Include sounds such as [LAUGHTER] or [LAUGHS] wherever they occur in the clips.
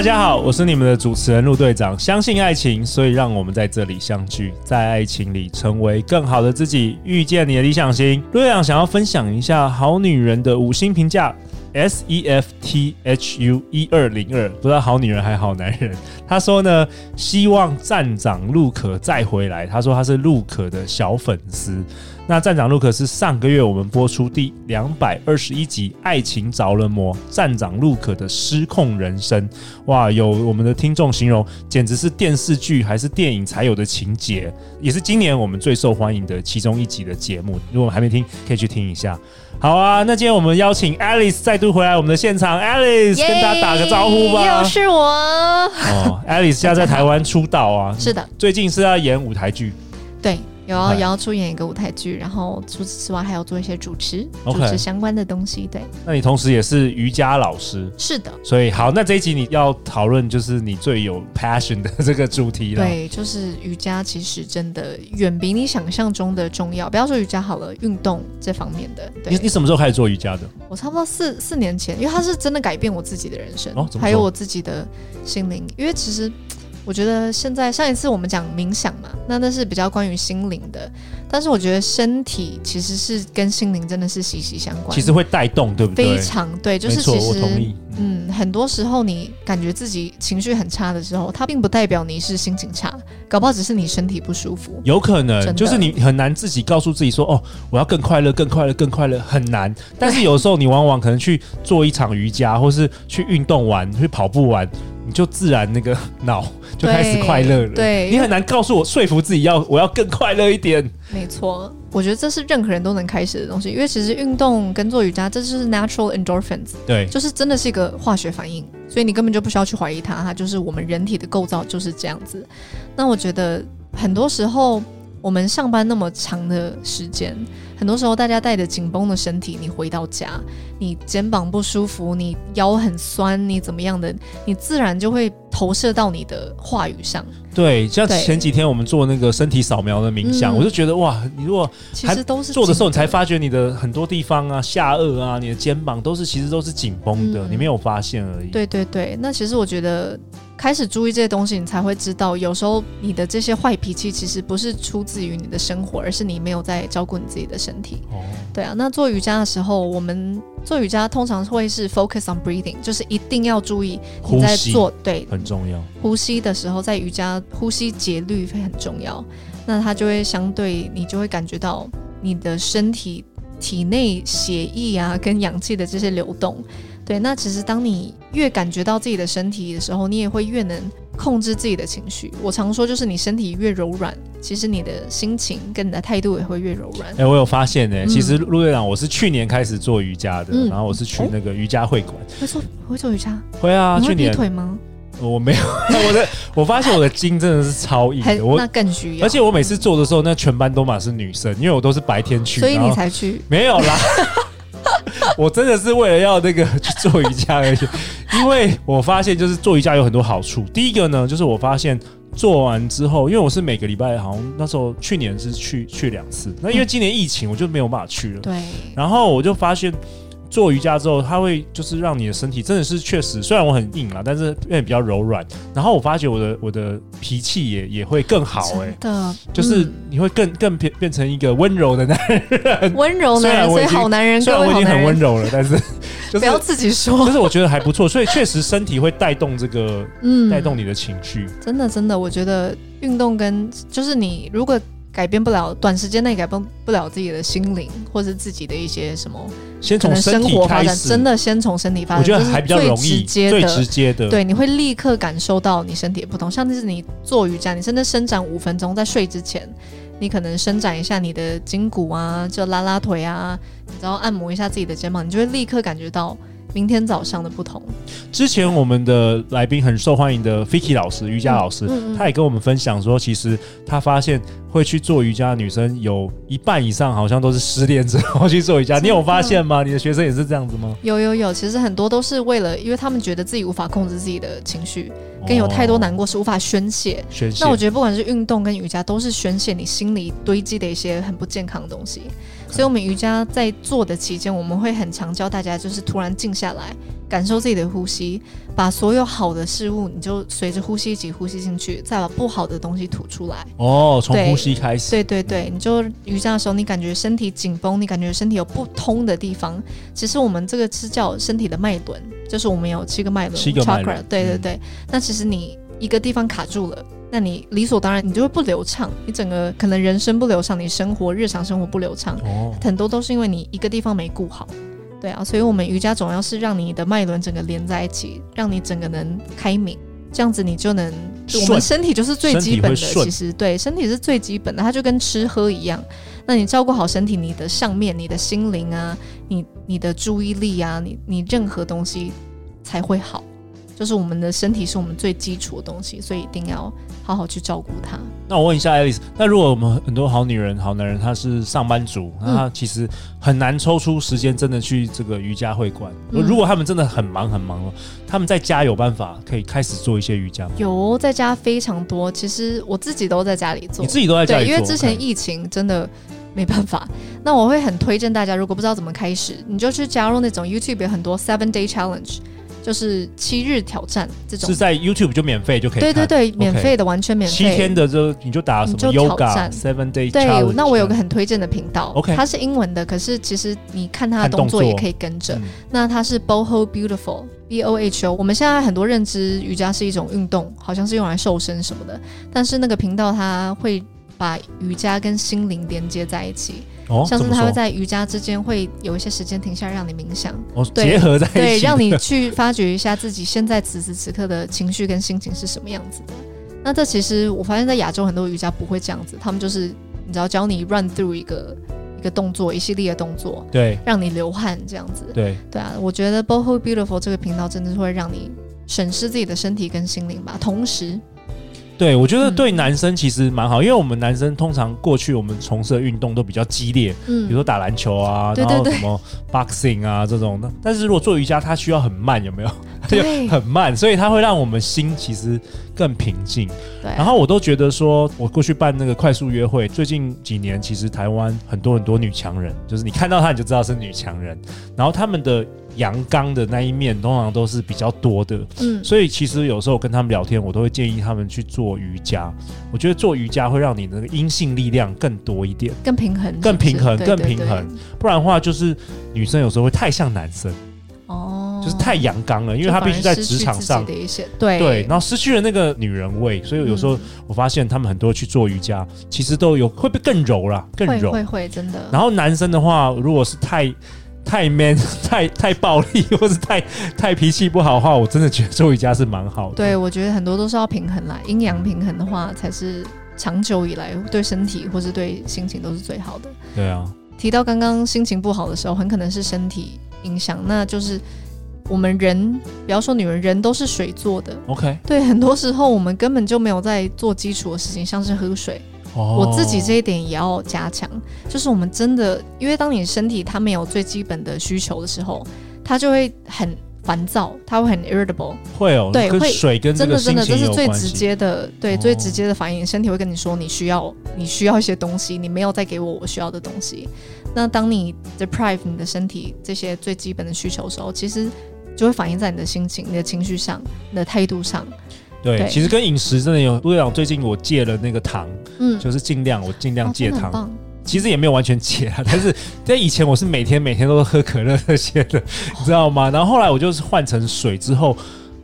大家好，我是你们的主持人陆队长。相信爱情，所以让我们在这里相聚，在爱情里成为更好的自己，遇见你的理想型。陆队长想要分享一下好女人的五星评价：S E F T H U 一二零二，不知道好女人还好男人。他说呢，希望站长陆可再回来。他说他是陆可的小粉丝。那站长陆可是上个月我们播出第两百二十一集《爱情着了魔》，站长陆可的失控人生，哇，有我们的听众形容，简直是电视剧还是电影才有的情节，也是今年我们最受欢迎的其中一集的节目。如果还没听，可以去听一下。好啊，那今天我们邀请 Alice 再度回来我们的现场，Alice 跟大家打个招呼吧。又是我。哦，Alice 现在在台湾出道啊，[LAUGHS] 是的，最近是要演舞台剧，对。有要也要出演一个舞台剧，然后除此之外还要做一些主持.主持相关的东西。对，那你同时也是瑜伽老师，是的。所以好，那这一集你要讨论就是你最有 passion 的 [LAUGHS] 这个主题了。对，就是瑜伽其实真的远比你想象中的重要。不要说瑜伽好了，运动这方面的。对。你你什么时候开始做瑜伽的？我差不多四四年前，因为它是真的改变我自己的人生，哦、还有我自己的心灵。因为其实。我觉得现在上一次我们讲冥想嘛，那那是比较关于心灵的，但是我觉得身体其实是跟心灵真的是息息相关，其实会带动，对不对？非常对，就是其实，嗯，很多时候你感觉自己情绪很差的时候，它并不代表你是心情差，搞不好只是你身体不舒服，有可能就是你很难自己告诉自己说，哦，我要更快乐，更快乐，更快乐，很难。但是有时候你往往可能去做一场瑜伽，或是去运动完，去跑步完。你就自然那个 [LAUGHS] 脑就开始快乐了。对，对，你很难告诉我说服自己要我要更快乐一点。没错，我觉得这是任何人都能开始的东西，因为其实运动跟做瑜伽，这就是 natural endorphins。对，就是真的是一个化学反应，所以你根本就不需要去怀疑它，它就是我们人体的构造就是这样子。那我觉得很多时候。我们上班那么长的时间，很多时候大家带着紧绷的身体，你回到家，你肩膀不舒服，你腰很酸，你怎么样的，你自然就会投射到你的话语上。对，像前几天我们做那个身体扫描的冥想，我就觉得哇，你如果其实都是做的时候，你才发觉你的很多地方啊，下颚啊，你的肩膀都是其实都是紧绷的，嗯，你没有发现而已。对对对，那其实我觉得。开始注意这些东西，你才会知道，有时候你的这些坏脾气其实不是出自于你的生活，而是你没有在照顾你自己的身体。哦，对啊。那做瑜伽的时候，我们做瑜伽通常会是 focus on breathing，就是一定要注意你在做，对，很重要。呼吸的时候，在瑜伽呼吸节律会很重要。那它就会相对，你就会感觉到你的身体体内血液啊跟氧气的这些流动。对，那其实当你越感觉到自己的身体的时候，你也会越能控制自己的情绪。我常说，就是你身体越柔软，其实你的心情跟你的态度也会越柔软。哎、欸，我有发现呢、欸嗯，其实陆队长，我是去年开始做瑜伽的，嗯、然后我是去那个瑜伽会馆。会做会做瑜伽？会啊，去年。腿吗？我没有，我的我发现我的筋真的是超硬的，我那更需要。而且我每次做的时候，那全班都满是女生，因为我都是白天去，所以你才去？没有啦。[LAUGHS] [LAUGHS] 我真的是为了要那个 [LAUGHS] 去做瑜伽而已，因为我发现就是做瑜伽有很多好处。第一个呢，就是我发现做完之后，因为我是每个礼拜好像那时候去年是去去两次，那因为今年疫情我就没有办法去了。对，然后我就发现。做瑜伽之后，它会就是让你的身体真的是确实，虽然我很硬啦，但是变得比较柔软。然后我发觉我的我的脾气也也会更好哎、的，就是你会更更变变成一个温柔的男人，[LAUGHS] 温柔男人，所以好男人。虽然我已经很温柔了，但是、[LAUGHS] 就是、不要自己说，就是我觉得还不错。所以确实身体会带动这个，嗯，带动你的情绪。真的真的，我觉得运动跟就是你如果。改变不了，短时间内改变不了自己的心灵，或是自己的一些什么，先从生活发展，真的先从身体发展，我觉得还比较容易，最直接的，直接的，对，你会立刻感受到你身体的不同。像是你做瑜伽，你真的伸展五分钟，在睡之前，你可能伸展一下你的筋骨啊，就拉拉腿啊，然后按摩一下自己的肩膀，你就会立刻感觉到明天早上的不同。之前我们的来宾很受欢迎的 Fiki 老师，瑜伽老师，嗯嗯嗯、他也跟我们分享说，其实他发现会去做瑜伽的女生有一半以上好像都是失恋之后去做瑜伽。你有发现吗？你的学生也是这样子吗？有有有，其实很多都是为了，因为他们觉得自己无法控制自己的情绪，跟有太多难过是无法宣泄。宣泄。那我觉得不管是运动跟瑜伽，都是宣泄你心里堆积的一些很不健康的东西。所以，我们瑜伽在做的期间，我们会很常教大家，就是突然静下来，感受自己的呼吸，把所有好的事物，你就随着呼吸一起呼吸进去，再把不好的东西吐出来。哦，从呼吸开始。对对对，你就瑜伽的时候，你感觉身体紧绷，你感觉身体有不通的地方，其实我们这个是叫身体的脉轮，就是我们有七个脉轮，七个脉轮。对对对，嗯、那其实你一个地方卡住了。那你理所当然，你就会不流畅，你整个可能人生不流畅，你生活日常生活不流畅，哦、很多都是因为你一个地方没顾好，对啊，所以我们瑜伽总要是让你的脉轮整个连在一起，让你整个能开明，这样子你就能，我们身体就是最基本的，其实对，身体是最基本的，它就跟吃喝一样，那你照顾好身体，你的上面，你的心灵啊，你你的注意力啊，你你任何东西才会好。就是我们的身体是我们最基础的东西，所以一定要好好去照顾它。那我问一下 Alice，那如果我们很多好女人、好男人，他是上班族，那他其实很难抽出时间真的去这个瑜伽会馆。嗯、如果他们真的很忙很忙了，他们在家有办法可以开始做一些瑜伽吗？有，在家非常多。其实我自己都在家里做，你自己都在家里做，对，因为之前疫情真的没办法。那我会很推荐大家，如果不知道怎么开始，你就去加入那种 YouTube 有很多 Seven Day Challenge。就是七日挑战这种，是在 YouTube 就免费就可以看。对对对，免费的，完全免费。七天的就你就打什么 Yoga Seven Day。对，那我有个很推荐的频道，OK，它是英文的，可是其实你看它的动作也可以跟着。那它是 Boho Beautiful B O H O。我们现在很多认知瑜伽是一种运动，好像是用来瘦身什么的，但是那个频道它会把瑜伽跟心灵连接在一起。哦，像是他会在瑜伽之间会有一些时间停下来让你冥想，哦，对结合在一起，对，[LAUGHS] 让你去发掘一下自己现在此时此刻的情绪跟心情是什么样子的。那这其实我发现，在亚洲很多瑜伽不会这样子，他们就是你知道教你 run through 一个一个动作，一系列的动作，对，让你流汗这样子，对，对啊，我觉得 Boho Beautiful 这个频道真的是会让你审视自己的身体跟心灵吧，同时。对，我觉得对男生其实蛮好，嗯、因为我们男生通常过去我们从事的运动都比较激烈，嗯，比如说打篮球啊，然后什么 boxing 啊这种的。但是如果做瑜伽，它需要很慢，有没有？对，[LAUGHS] 很慢，所以它会让我们心其实更平静。对，然后我都觉得说，我过去办那个快速约会，最近几年其实台湾很多很多女强人，就是你看到她你就知道是女强人，然后他们的。阳刚的那一面通常都是比较多的，嗯，所以其实有时候跟他们聊天，我都会建议他们去做瑜伽。我觉得做瑜伽会让你的阴性力量更多一点，更平衡，更平衡，更平衡。不然的话，就是女生有时候会太像男生，哦，就是太阳刚了，因为她必须在职场上的一些对对，然后失去了那个女人味。所以有时候我发现他们很多去做瑜伽，其实都有会不会更柔啦，更柔，会会真的。然后男生的话，如果是太。太 man，[LAUGHS] 太太暴力，或是太太脾气不好的话，我真的觉得做瑜伽是蛮好的。对，我觉得很多都是要平衡啦，阴阳平衡的话，才是长久以来对身体或是对心情都是最好的。对啊，提到刚刚心情不好的时候，很可能是身体影响，那就是我们人，不要说女人，人都是水做的。OK，对，很多时候我们根本就没有在做基础的事情，像是喝水。我自己这一点也要加强，就是我们真的，因为当你身体它没有最基本的需求的时候，它就会很烦躁，它会很 irritable，会哦，对，会水跟。真的真的，这是最直接的，对，最直接的反应，身体会跟你说你需要你需要一些东西，你没有再给我我需要的东西。那当你 deprive 你的身体这些最基本的需求的时候，其实就会反映在你的心情、你的情绪上、你的态度上。对，其实跟饮食真的有不一样。最近我戒了那个糖，嗯，就是尽量我尽量戒糖。哦、其实也没有完全戒啊，[LAUGHS] 但是在以前我是每天每天都是喝可乐那些的，你知道吗？然后后来我就是换成水之后，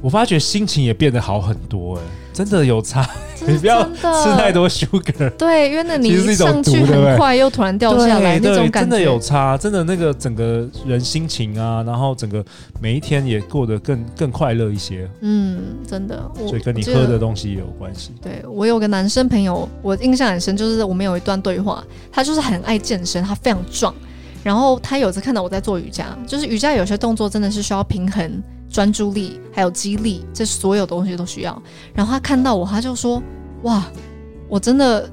我发觉心情也变得好很多哎。真的有差，[LAUGHS] 你不要吃太多 sugar。对，因为那你上去很快又突然掉下来那种感觉，真的有差。真的那个整个人心情啊，然后整个每一天也过得更更快乐一些。嗯，真的。所以跟你喝的东西也有关系。对，我有个男生朋友，我印象很深，就是我们有一段对话，他就是很爱健身，他非常壮。然后他有次看到我在做瑜伽，就是瑜伽有些动作真的是需要平衡、专注力，还有激励，这所有东西都需要。然后他看到我，他就说：“哇，我真的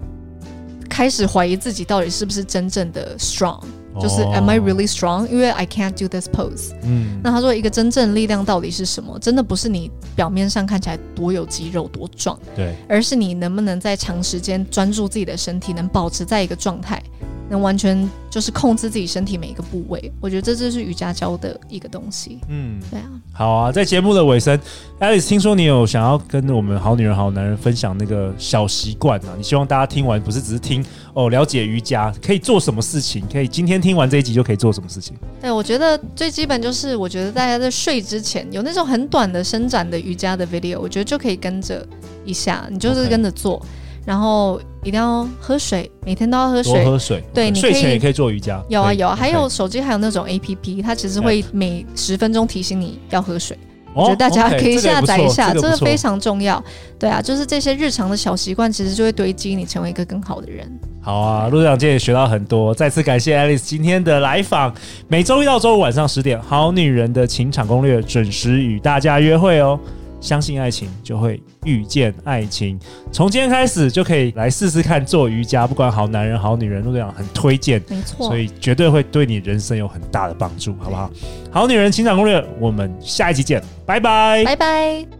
开始怀疑自己到底是不是真正的 strong。”就是 Am I really strong？因为 I can't do this pose。嗯，那他说一个真正力量到底是什么？真的不是你表面上看起来多有肌肉多壮，对，而是你能不能在长时间专注自己的身体，能保持在一个状态。能完全就是控制自己身体每一个部位，我觉得这就是瑜伽教的一个东西。嗯，对啊。好啊，在节目的尾声，Alice，听说你有想要跟我们好女人好男人分享那个小习惯啊？你希望大家听完不是只是听哦，了解瑜伽可以做什么事情？可以今天听完这一集就可以做什么事情？对，我觉得最基本就是，我觉得大家在睡之前有那种很短的伸展的瑜伽的 video，我觉得就可以跟着一下，你就是跟着做。Okay. 然后一定要喝水，每天都要喝水。多喝水。对，你睡前也可以做瑜伽。有啊有啊，还有手机还有那种 APP，它其实会每十分钟提醒你要喝水。我觉得大家可以下载一下，这个非常重要。对啊，就是这些日常的小习惯，其实就会堆积你成为一个更好的人。好啊，陆队长今天也学到很多，再次感谢 Alice 今天的来访。每周一到周五晚上十点，《好女人的情场攻略》准时与大家约会哦。相信爱情，就会遇见爱情。从今天开始就可以来试试看做瑜伽，不管好男人好女人，陆队长很推荐，没错，所以绝对会对你人生有很大的帮助，好不好？好女人情场攻略，我们下一集见，拜拜，拜拜。